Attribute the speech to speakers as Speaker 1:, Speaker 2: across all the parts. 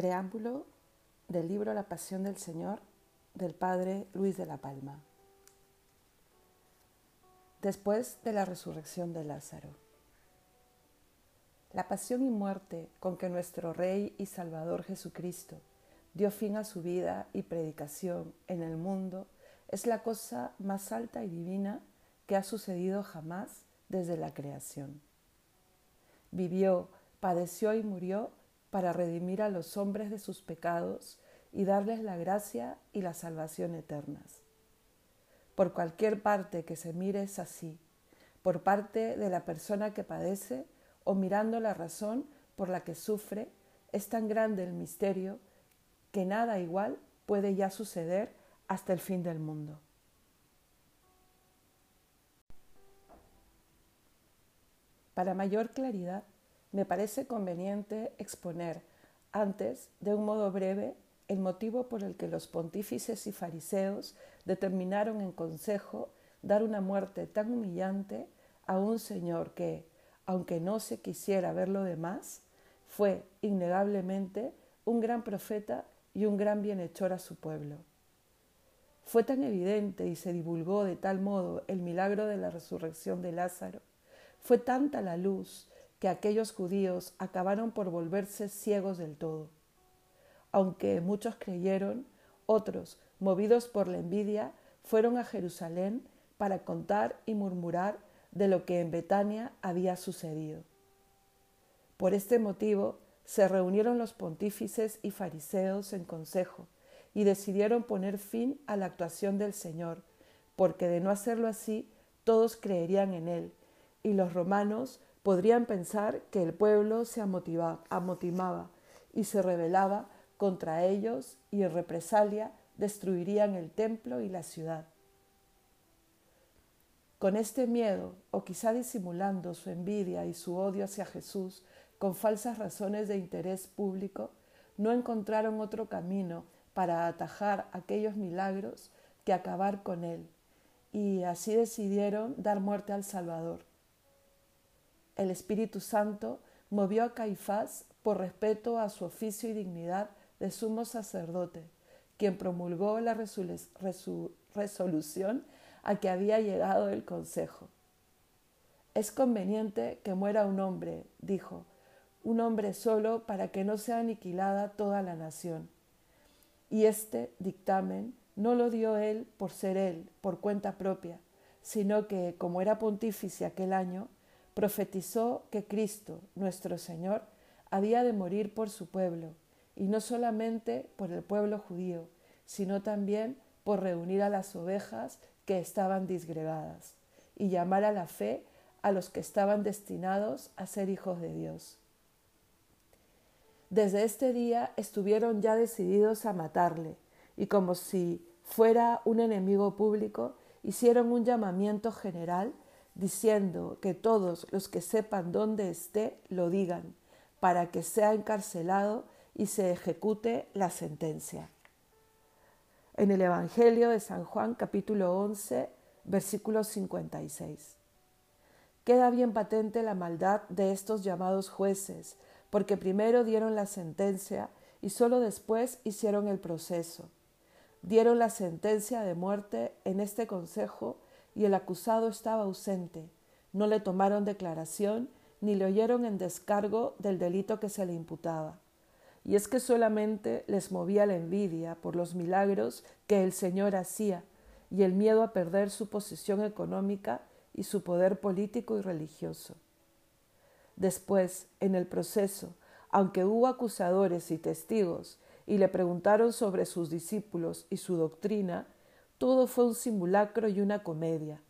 Speaker 1: Preámbulo del libro La Pasión del Señor del Padre Luis de la Palma. Después de la resurrección de Lázaro. La pasión y muerte con que nuestro Rey y Salvador Jesucristo dio fin a su vida y predicación en el mundo es la cosa más alta y divina que ha sucedido jamás desde la creación. Vivió, padeció y murió para redimir a los hombres de sus pecados y darles la gracia y la salvación eternas. Por cualquier parte que se mire es así, por parte de la persona que padece o mirando la razón por la que sufre, es tan grande el misterio que nada igual puede ya suceder hasta el fin del mundo. Para mayor claridad, me parece conveniente exponer antes, de un modo breve, el motivo por el que los pontífices y fariseos determinaron en consejo dar una muerte tan humillante a un Señor que, aunque no se quisiera ver lo demás, fue innegablemente un gran profeta y un gran bienhechor a su pueblo. Fue tan evidente y se divulgó de tal modo el milagro de la resurrección de Lázaro, fue tanta la luz que aquellos judíos acabaron por volverse ciegos del todo. Aunque muchos creyeron, otros, movidos por la envidia, fueron a Jerusalén para contar y murmurar de lo que en Betania había sucedido. Por este motivo se reunieron los pontífices y fariseos en consejo y decidieron poner fin a la actuación del Señor, porque de no hacerlo así todos creerían en Él, y los romanos podrían pensar que el pueblo se amotimaba y se rebelaba contra ellos y en represalia destruirían el templo y la ciudad. Con este miedo, o quizá disimulando su envidia y su odio hacia Jesús con falsas razones de interés público, no encontraron otro camino para atajar aquellos milagros que acabar con él, y así decidieron dar muerte al Salvador el Espíritu Santo movió a Caifás por respeto a su oficio y dignidad de sumo sacerdote, quien promulgó la resolución a que había llegado el consejo. Es conveniente que muera un hombre, dijo, un hombre solo para que no sea aniquilada toda la nación. Y este dictamen no lo dio él por ser él, por cuenta propia, sino que, como era pontífice aquel año, profetizó que Cristo, nuestro Señor, había de morir por su pueblo, y no solamente por el pueblo judío, sino también por reunir a las ovejas que estaban disgregadas, y llamar a la fe a los que estaban destinados a ser hijos de Dios. Desde este día estuvieron ya decididos a matarle, y como si fuera un enemigo público, hicieron un llamamiento general diciendo que todos los que sepan dónde esté lo digan, para que sea encarcelado y se ejecute la sentencia. En el Evangelio de San Juan capítulo 11, versículo 56. Queda bien patente la maldad de estos llamados jueces, porque primero dieron la sentencia y sólo después hicieron el proceso. Dieron la sentencia de muerte en este consejo y el acusado estaba ausente. No le tomaron declaración ni le oyeron en descargo del delito que se le imputaba. Y es que solamente les movía la envidia por los milagros que el Señor hacía y el miedo a perder su posición económica y su poder político y religioso. Después, en el proceso, aunque hubo acusadores y testigos y le preguntaron sobre sus discípulos y su doctrina, todo fue un simulacro y una comedia.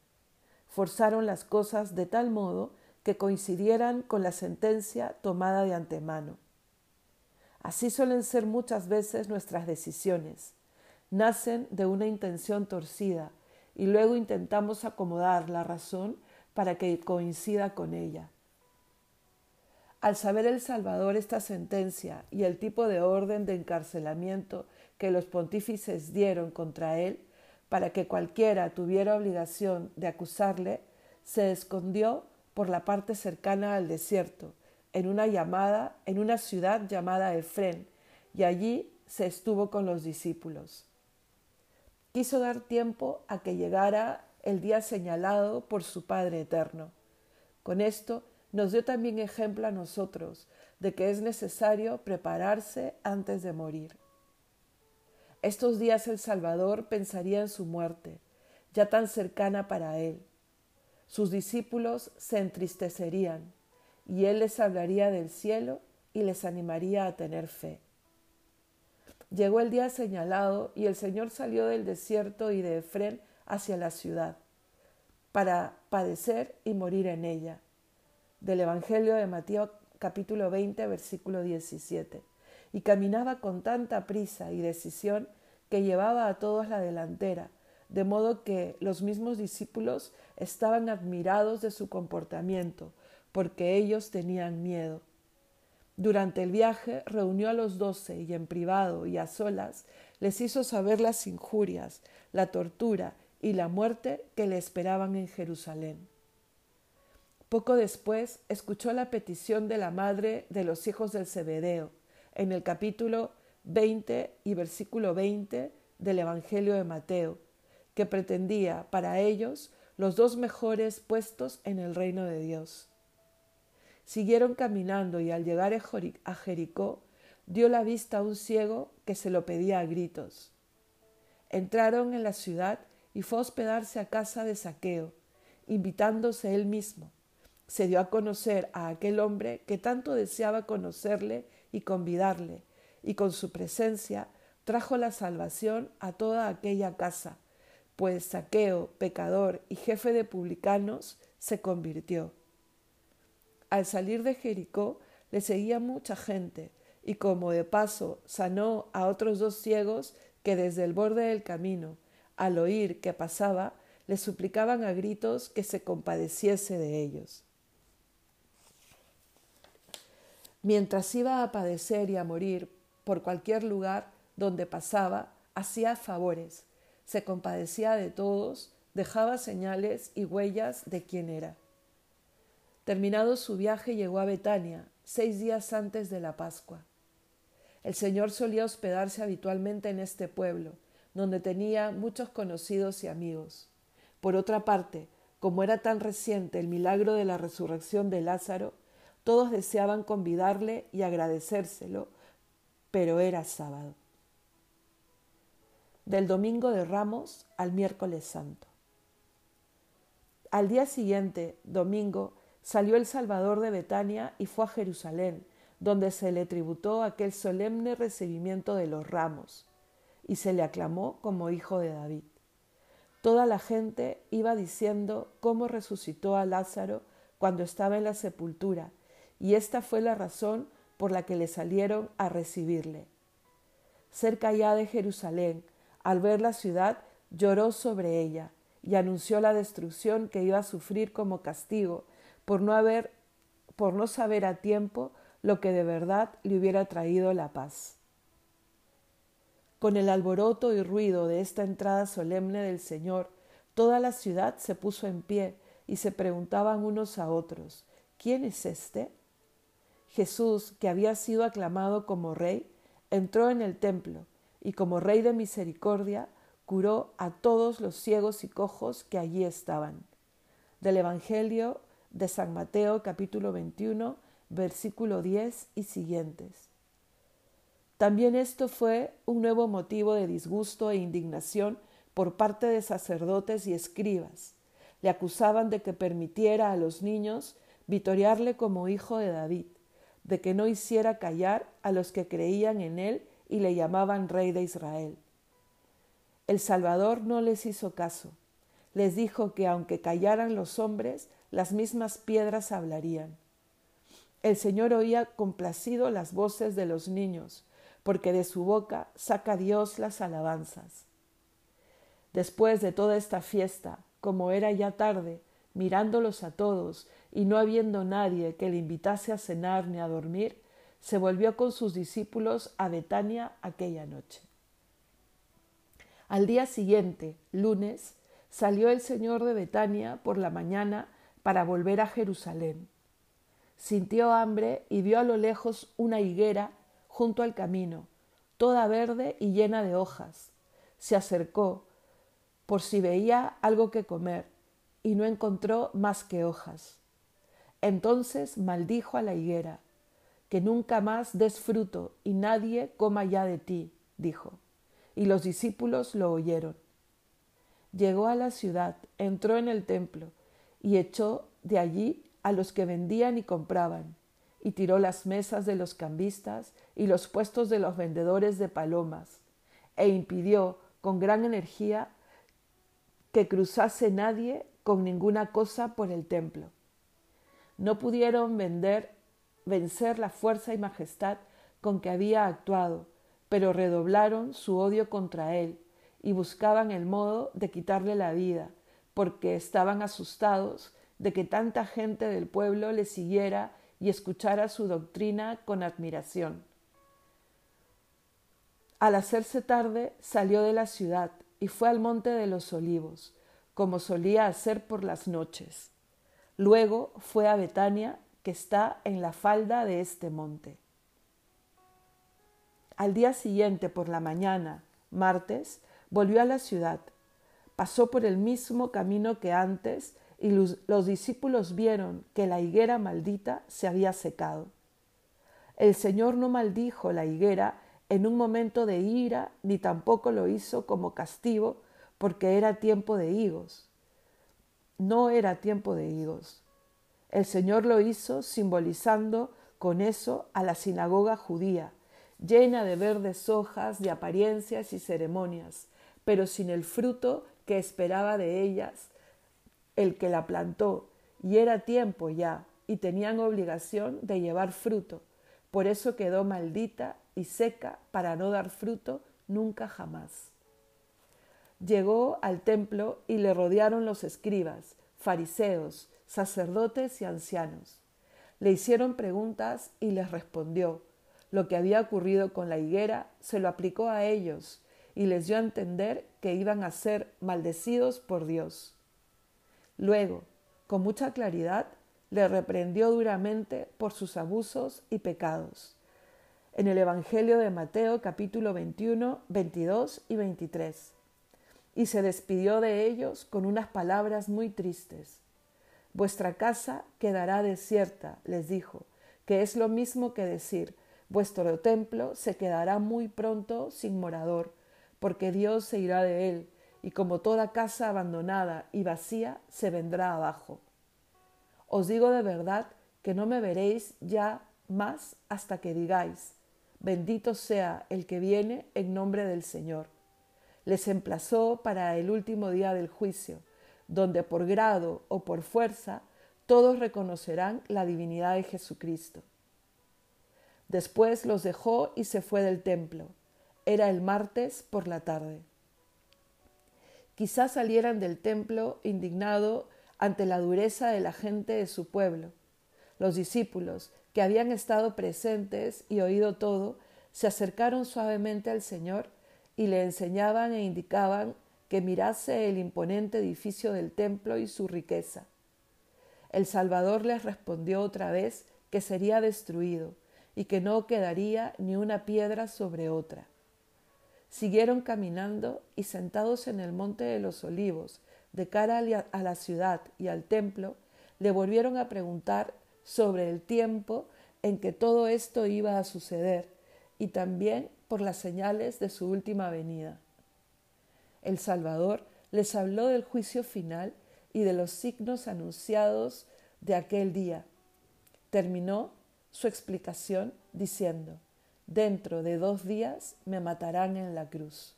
Speaker 1: Forzaron las cosas de tal modo que coincidieran con la sentencia tomada de antemano. Así suelen ser muchas veces nuestras decisiones. Nacen de una intención torcida y luego intentamos acomodar la razón para que coincida con ella. Al saber el Salvador esta sentencia y el tipo de orden de encarcelamiento que los pontífices dieron contra él, para que cualquiera tuviera obligación de acusarle, se escondió por la parte cercana al desierto, en una llamada, en una ciudad llamada Efrén, y allí se estuvo con los discípulos. Quiso dar tiempo a que llegara el día señalado por su Padre Eterno. Con esto nos dio también ejemplo a nosotros de que es necesario prepararse antes de morir. Estos días el Salvador pensaría en su muerte, ya tan cercana para él. Sus discípulos se entristecerían y él les hablaría del cielo y les animaría a tener fe. Llegó el día señalado y el Señor salió del desierto y de Efrén hacia la ciudad, para padecer y morir en ella. Del Evangelio de Mateo capítulo 20, versículo 17. Y caminaba con tanta prisa y decisión que llevaba a todos la delantera, de modo que los mismos discípulos estaban admirados de su comportamiento, porque ellos tenían miedo. Durante el viaje reunió a los doce y en privado y a solas les hizo saber las injurias, la tortura y la muerte que le esperaban en Jerusalén. Poco después escuchó la petición de la madre de los hijos del Zebedeo en el capítulo 20 y versículo 20 del Evangelio de Mateo, que pretendía para ellos los dos mejores puestos en el reino de Dios. Siguieron caminando y al llegar a Jericó dio la vista a un ciego que se lo pedía a gritos. Entraron en la ciudad y fue a hospedarse a casa de Saqueo, invitándose él mismo. Se dio a conocer a aquel hombre que tanto deseaba conocerle y convidarle, y con su presencia trajo la salvación a toda aquella casa, pues Saqueo, pecador y jefe de publicanos, se convirtió. Al salir de Jericó le seguía mucha gente, y como de paso sanó a otros dos ciegos que desde el borde del camino al oír que pasaba, le suplicaban a gritos que se compadeciese de ellos. Mientras iba a padecer y a morir por cualquier lugar donde pasaba, hacía favores, se compadecía de todos, dejaba señales y huellas de quién era. Terminado su viaje llegó a Betania, seis días antes de la Pascua. El Señor solía hospedarse habitualmente en este pueblo, donde tenía muchos conocidos y amigos. Por otra parte, como era tan reciente el milagro de la resurrección de Lázaro, todos deseaban convidarle y agradecérselo, pero era sábado. Del domingo de Ramos al miércoles santo. Al día siguiente, domingo, salió el Salvador de Betania y fue a Jerusalén, donde se le tributó aquel solemne recibimiento de los ramos y se le aclamó como hijo de David. Toda la gente iba diciendo cómo resucitó a Lázaro cuando estaba en la sepultura, y esta fue la razón por la que le salieron a recibirle. Cerca ya de Jerusalén, al ver la ciudad, lloró sobre ella y anunció la destrucción que iba a sufrir como castigo por no haber por no saber a tiempo lo que de verdad le hubiera traído la paz. Con el alboroto y ruido de esta entrada solemne del Señor, toda la ciudad se puso en pie y se preguntaban unos a otros, ¿quién es este? Jesús, que había sido aclamado como rey, entró en el templo y como rey de misericordia curó a todos los ciegos y cojos que allí estaban. Del Evangelio de San Mateo capítulo 21, versículo 10 y siguientes. También esto fue un nuevo motivo de disgusto e indignación por parte de sacerdotes y escribas. Le acusaban de que permitiera a los niños vitorearle como hijo de David, de que no hiciera callar a los que creían en él y le llamaban rey de Israel. El Salvador no les hizo caso. Les dijo que aunque callaran los hombres, las mismas piedras hablarían. El Señor oía complacido las voces de los niños, porque de su boca saca Dios las alabanzas. Después de toda esta fiesta, como era ya tarde, mirándolos a todos y no habiendo nadie que le invitase a cenar ni a dormir, se volvió con sus discípulos a Betania aquella noche. Al día siguiente, lunes, salió el Señor de Betania por la mañana para volver a Jerusalén. Sintió hambre y vio a lo lejos una higuera junto al camino, toda verde y llena de hojas. Se acercó por si veía algo que comer y no encontró más que hojas. Entonces maldijo a la higuera, que nunca más des fruto y nadie coma ya de ti, dijo. Y los discípulos lo oyeron. Llegó a la ciudad, entró en el templo y echó de allí a los que vendían y compraban, y tiró las mesas de los cambistas y los puestos de los vendedores de palomas, e impidió con gran energía que cruzase nadie con ninguna cosa por el templo. No pudieron vender, vencer la fuerza y majestad con que había actuado, pero redoblaron su odio contra él y buscaban el modo de quitarle la vida, porque estaban asustados de que tanta gente del pueblo le siguiera y escuchara su doctrina con admiración. Al hacerse tarde salió de la ciudad y fue al monte de los olivos, como solía hacer por las noches. Luego fue a Betania, que está en la falda de este monte. Al día siguiente, por la mañana, martes, volvió a la ciudad. Pasó por el mismo camino que antes y los, los, discípulos vieron que la higuera maldita se había secado. El Señor no maldijo la higuera en un momento de ira, ni tampoco lo hizo como castigo, porque era tiempo de higos. No era tiempo de higos. El Señor lo hizo simbolizando con eso a la sinagoga judía, llena de verdes hojas, de apariencias y ceremonias, pero sin el fruto que esperaba de ellas el que la plantó, y era tiempo ya, y tenían obligación de llevar fruto. Por eso quedó maldita y seca para no dar fruto nunca jamás. Llegó al templo y le rodearon los escribas, fariseos, sacerdotes y ancianos. Le hicieron preguntas y les respondió. Lo que había ocurrido con la higuera se lo aplicó a ellos y les dio a entender que iban a ser maldecidos por Dios. Luego, con mucha claridad, le reprendió duramente por sus abusos y pecados en el Evangelio de Mateo capítulo 21, 22 y 23. Y se despidió de ellos con unas palabras muy tristes. Vuestra casa quedará desierta, les dijo, que es lo mismo que decir, vuestro templo se quedará muy pronto sin morador, porque Dios se irá de él, y como toda casa abandonada y vacía se vendrá abajo. Os digo de verdad que no me veréis ya más hasta que digáis, Bendito sea el que viene en nombre del Señor. Les emplazó para el último día del juicio, donde por grado o por fuerza todos reconocerán la divinidad de Jesucristo. Después los dejó y se fue del templo. Era el martes por la tarde. Quizás salieran del templo indignado ante la dureza de la gente de su pueblo. Los discípulos, que habían estado presentes y oído todo, se acercaron suavemente al Señor y le enseñaban e indicaban que mirase el imponente edificio del templo y su riqueza. El Salvador les respondió otra vez que sería destruido y que no quedaría ni una piedra sobre otra. Siguieron caminando y sentados en el monte de los olivos, de cara a la ciudad y al templo, le volvieron a preguntar sobre el tiempo en que todo esto iba a suceder y también por las señales de su última venida. El Salvador les habló del juicio final y de los signos anunciados de aquel día. Terminó su explicación diciendo, dentro de dos días me matarán en la cruz.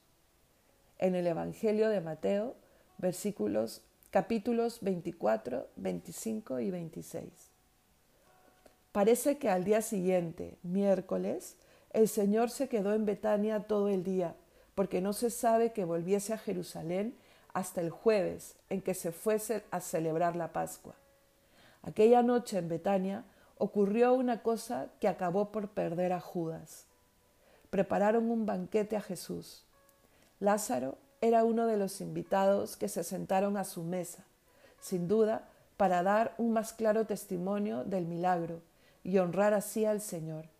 Speaker 1: En el Evangelio de Mateo, versículos capítulos 24, 25 y 26. Parece que al día siguiente, miércoles, el Señor se quedó en Betania todo el día, porque no se sabe que volviese a Jerusalén hasta el jueves en que se fuese a celebrar la Pascua. Aquella noche en Betania ocurrió una cosa que acabó por perder a Judas. Prepararon un banquete a Jesús. Lázaro era uno de los invitados que se sentaron a su mesa, sin duda para dar un más claro testimonio del milagro y honrar así al Señor.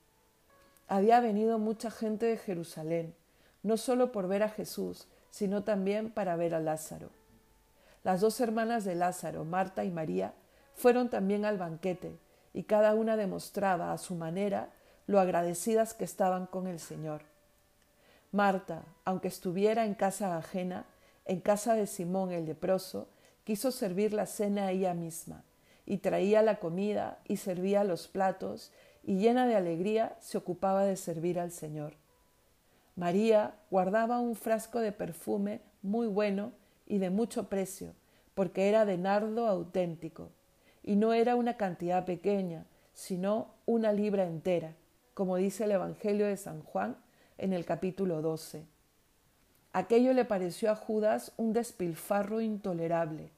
Speaker 1: Había venido mucha gente de Jerusalén, no solo por ver a Jesús, sino también para ver a Lázaro. Las dos hermanas de Lázaro, Marta y María, fueron también al banquete, y cada una demostraba a su manera lo agradecidas que estaban con el Señor. Marta, aunque estuviera en casa ajena, en casa de Simón el leproso, quiso servir la cena ella misma, y traía la comida y servía los platos, y llena de alegría se ocupaba de servir al Señor. María guardaba un frasco de perfume muy bueno y de mucho precio, porque era de nardo auténtico, y no era una cantidad pequeña, sino una libra entera, como dice el Evangelio de San Juan en el capítulo 12. Aquello le pareció a Judas un despilfarro intolerable,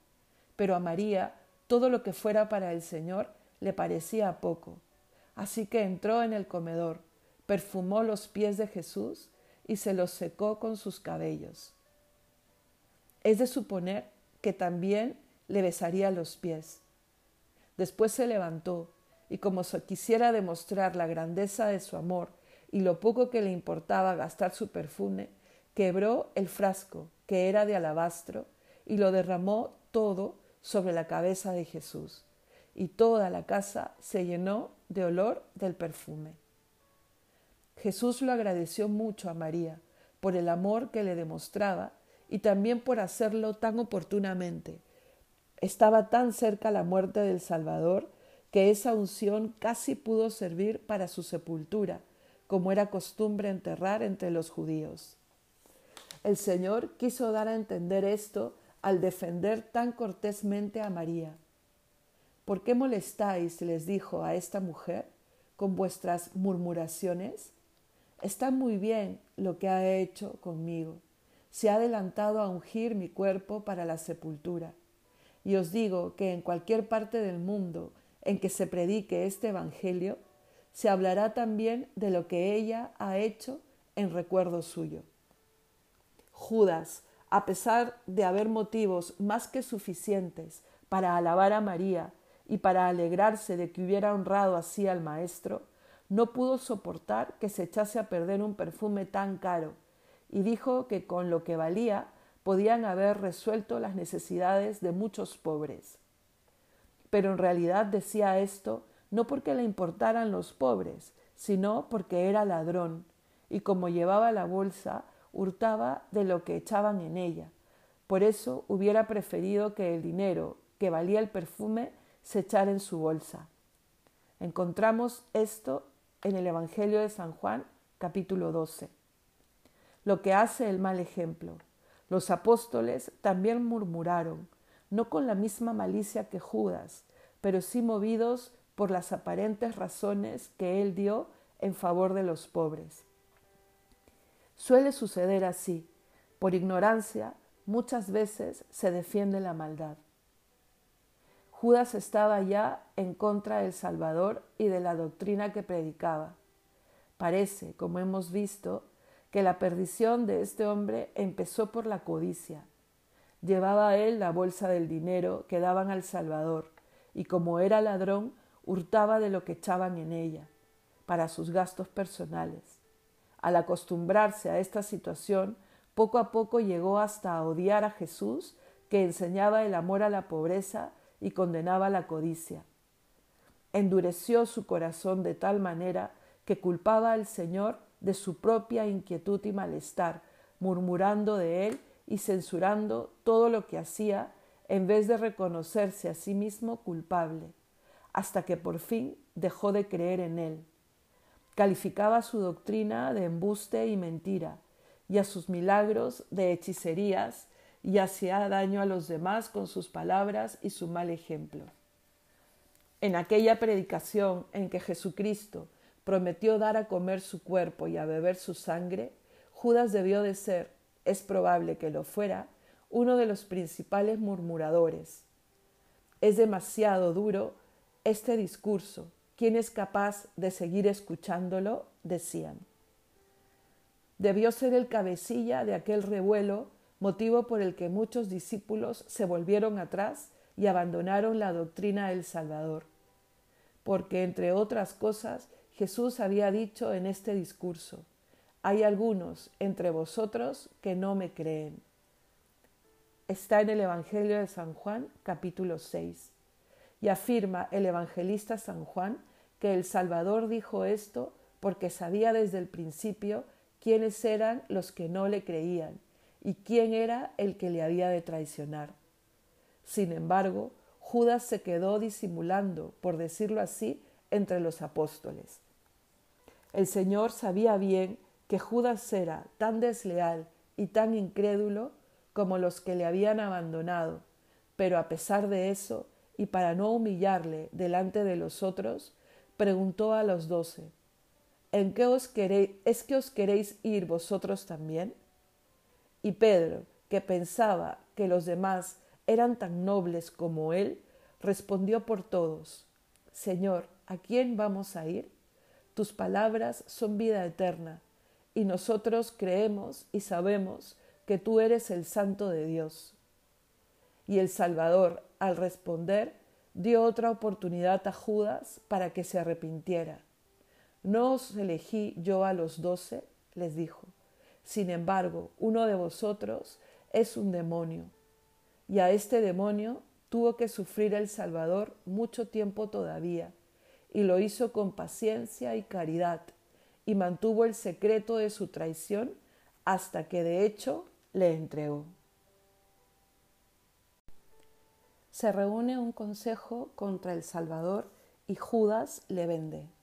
Speaker 1: pero a María todo lo que fuera para el Señor le parecía poco. Así que entró en el comedor, perfumó los pies de Jesús y se los secó con sus cabellos. Es de suponer que también le besaría los pies. Después se levantó y como quisiera demostrar la grandeza de su amor y lo poco que le importaba gastar su perfume, quebró el frasco, que era de alabastro, y lo derramó todo sobre la cabeza de Jesús, y toda la casa se llenó de olor del perfume. Jesús lo agradeció mucho a María por el amor que le demostraba y también por hacerlo tan oportunamente. Estaba tan cerca la muerte del Salvador que esa unción casi pudo servir para su sepultura, como era costumbre enterrar entre los judíos. El Señor quiso dar a entender esto al defender tan cortésmente a María. ¿Por qué molestáis, les dijo a esta mujer, con vuestras murmuraciones? Está muy bien lo que ha hecho conmigo. Se ha adelantado a ungir mi cuerpo para la sepultura. Y os digo que en cualquier parte del mundo en que se predique este Evangelio, se hablará también de lo que ella ha hecho en recuerdo suyo. Judas, a pesar de haber motivos más que suficientes para alabar a María y para alegrarse de que hubiera honrado así al Maestro, no pudo soportar que se echase a perder un perfume tan caro y dijo que con lo que valía podían haber resuelto las necesidades de muchos pobres. Pero en realidad decía esto no porque le importaran los pobres, sino porque era ladrón, y como llevaba la bolsa, hurtaba de lo que echaban en ella. Por eso hubiera preferido que el dinero que valía el perfume se echara en su bolsa. Encontramos esto en el Evangelio de San Juan, capítulo 12. Lo que hace el mal ejemplo. Los apóstoles también murmuraron, no con la misma malicia que Judas, pero sí movidos por las aparentes razones que él dio en favor de los pobres. Suele suceder así. Por ignorancia, muchas veces se defiende la maldad. Judas estaba ya en contra del Salvador y de la doctrina que predicaba. Parece, como hemos visto, que la perdición de este hombre empezó por la codicia. Llevaba a él la bolsa del dinero que daban al Salvador, y como era ladrón, hurtaba de lo que echaban en ella, para sus gastos personales. Al acostumbrarse a esta situación, poco a poco llegó hasta a odiar a Jesús, que enseñaba el amor a la pobreza y condenaba la codicia. Endureció su corazón de tal manera que culpaba al Señor de su propia inquietud y malestar, murmurando de él y censurando todo lo que hacía en vez de reconocerse a sí mismo culpable, hasta que por fin dejó de creer en él Calificaba su doctrina de embuste y mentira, y a sus milagros de hechicerías, y hacía daño a los demás con sus palabras y su mal ejemplo. En aquella predicación en que Jesucristo prometió dar a comer su cuerpo y a beber su sangre, Judas debió de ser, es probable que lo fuera, uno de los principales murmuradores. Es demasiado duro este discurso ¿Quién es capaz de seguir escuchándolo? decían. Debió ser el cabecilla de aquel revuelo, motivo por el que muchos discípulos se volvieron atrás y abandonaron la doctrina del Salvador. Porque, entre otras cosas, Jesús había dicho en este discurso, hay algunos entre vosotros que no me creen. Está en el Evangelio de San Juan capítulo 6 y afirma el evangelista San Juan que el Salvador dijo esto porque sabía desde el principio quiénes eran los que no le creían y quién era el que le había de traicionar. Sin embargo, Judas se quedó disimulando, por decirlo así, entre los apóstoles. El Señor sabía bien que Judas era tan desleal y tan incrédulo como los que le habían abandonado, pero a pesar de eso, y para no humillarle delante de los otros, preguntó a los doce, ¿En qué os queréis, es que os queréis ir vosotros también? Y Pedro, que pensaba que los demás eran tan nobles como él, respondió por todos, Señor, ¿a quién vamos a ir? Tus palabras son vida eterna, y nosotros creemos y sabemos que tú eres el Santo de Dios. Y el Salvador, al responder, dio otra oportunidad a Judas para que se arrepintiera. ¿No os elegí yo a los doce? les dijo. Sin embargo, uno de vosotros es un demonio. Y a este demonio tuvo que sufrir el Salvador mucho tiempo todavía, y lo hizo con paciencia y caridad, y mantuvo el secreto de su traición hasta que de hecho le entregó. Se reúne un consejo contra el Salvador y Judas le vende.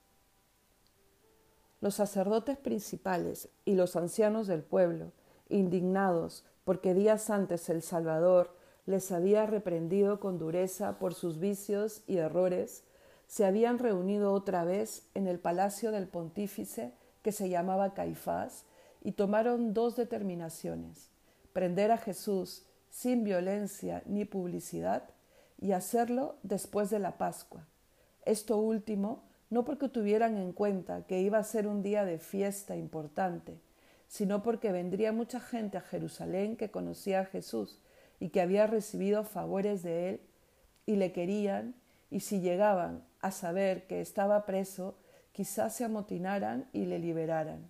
Speaker 1: Los sacerdotes principales y los ancianos del pueblo, indignados porque días antes el Salvador les había reprendido con dureza por sus vicios y errores, se habían reunido otra vez en el palacio del pontífice que se llamaba Caifás y tomaron dos determinaciones, prender a Jesús sin violencia ni publicidad y hacerlo después de la Pascua. Esto último no porque tuvieran en cuenta que iba a ser un día de fiesta importante, sino porque vendría mucha gente a Jerusalén que conocía a Jesús y que había recibido favores de él y le querían, y si llegaban a saber que estaba preso, quizás se amotinaran y le liberaran.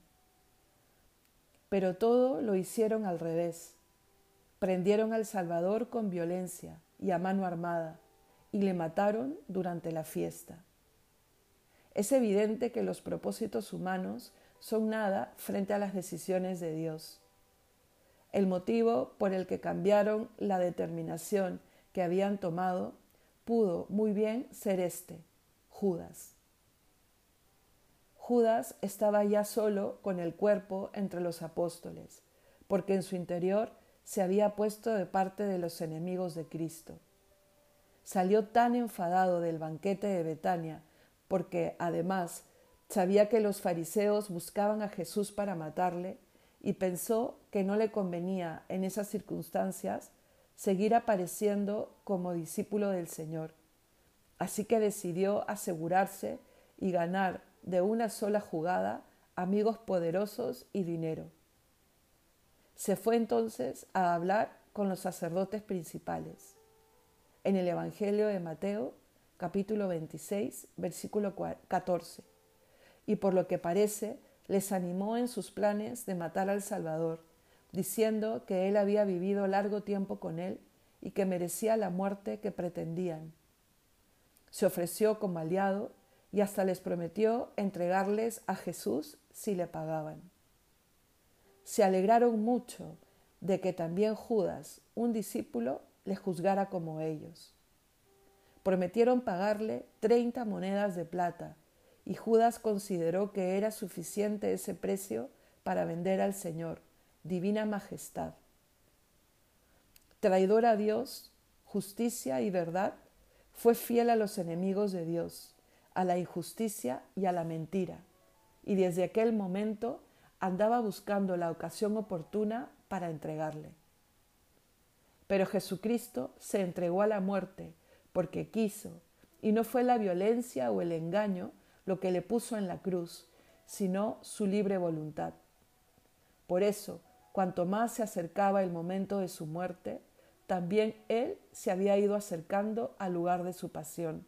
Speaker 1: Pero todo lo hicieron al revés. Prendieron al Salvador con violencia y a mano armada, y le mataron durante la fiesta. Es evidente que los propósitos humanos son nada frente a las decisiones de Dios. El motivo por el que cambiaron la determinación que habían tomado pudo muy bien ser este, Judas. Judas estaba ya solo con el cuerpo entre los apóstoles, porque en su interior se había puesto de parte de los enemigos de Cristo. Salió tan enfadado del banquete de Betania porque además sabía que los fariseos buscaban a Jesús para matarle y pensó que no le convenía en esas circunstancias seguir apareciendo como discípulo del Señor. Así que decidió asegurarse y ganar de una sola jugada amigos poderosos y dinero. Se fue entonces a hablar con los sacerdotes principales. En el Evangelio de Mateo capítulo 26, versículo 14. Y por lo que parece, les animó en sus planes de matar al Salvador, diciendo que él había vivido largo tiempo con él y que merecía la muerte que pretendían. Se ofreció como aliado y hasta les prometió entregarles a Jesús si le pagaban. Se alegraron mucho de que también Judas, un discípulo, les juzgara como ellos. Prometieron pagarle treinta monedas de plata, y Judas consideró que era suficiente ese precio para vender al Señor, divina majestad. Traidor a Dios, justicia y verdad, fue fiel a los enemigos de Dios, a la injusticia y a la mentira, y desde aquel momento andaba buscando la ocasión oportuna para entregarle. Pero Jesucristo se entregó a la muerte porque quiso, y no fue la violencia o el engaño lo que le puso en la cruz, sino su libre voluntad. Por eso, cuanto más se acercaba el momento de su muerte, también él se había ido acercando al lugar de su pasión.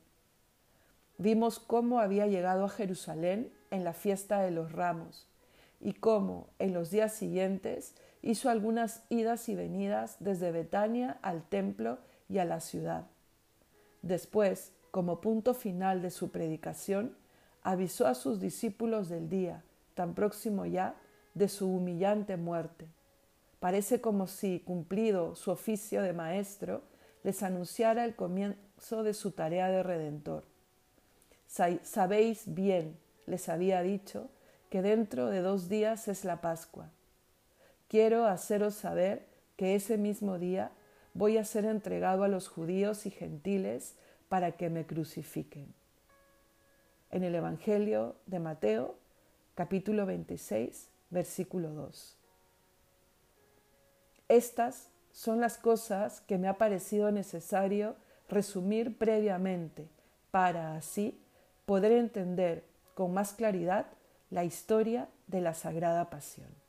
Speaker 1: Vimos cómo había llegado a Jerusalén en la fiesta de los ramos, y cómo en los días siguientes hizo algunas idas y venidas desde Betania al templo y a la ciudad. Después, como punto final de su predicación, avisó a sus discípulos del día, tan próximo ya, de su humillante muerte. Parece como si, cumplido su oficio de maestro, les anunciara el comienzo de su tarea de redentor. Sabéis bien, les había dicho, que dentro de dos días es la Pascua. Quiero haceros saber que ese mismo día voy a ser entregado a los judíos y gentiles para que me crucifiquen. En el Evangelio de Mateo, capítulo 26, versículo 2. Estas son las cosas que me ha parecido necesario resumir previamente para así poder entender con más claridad la historia de la Sagrada Pasión.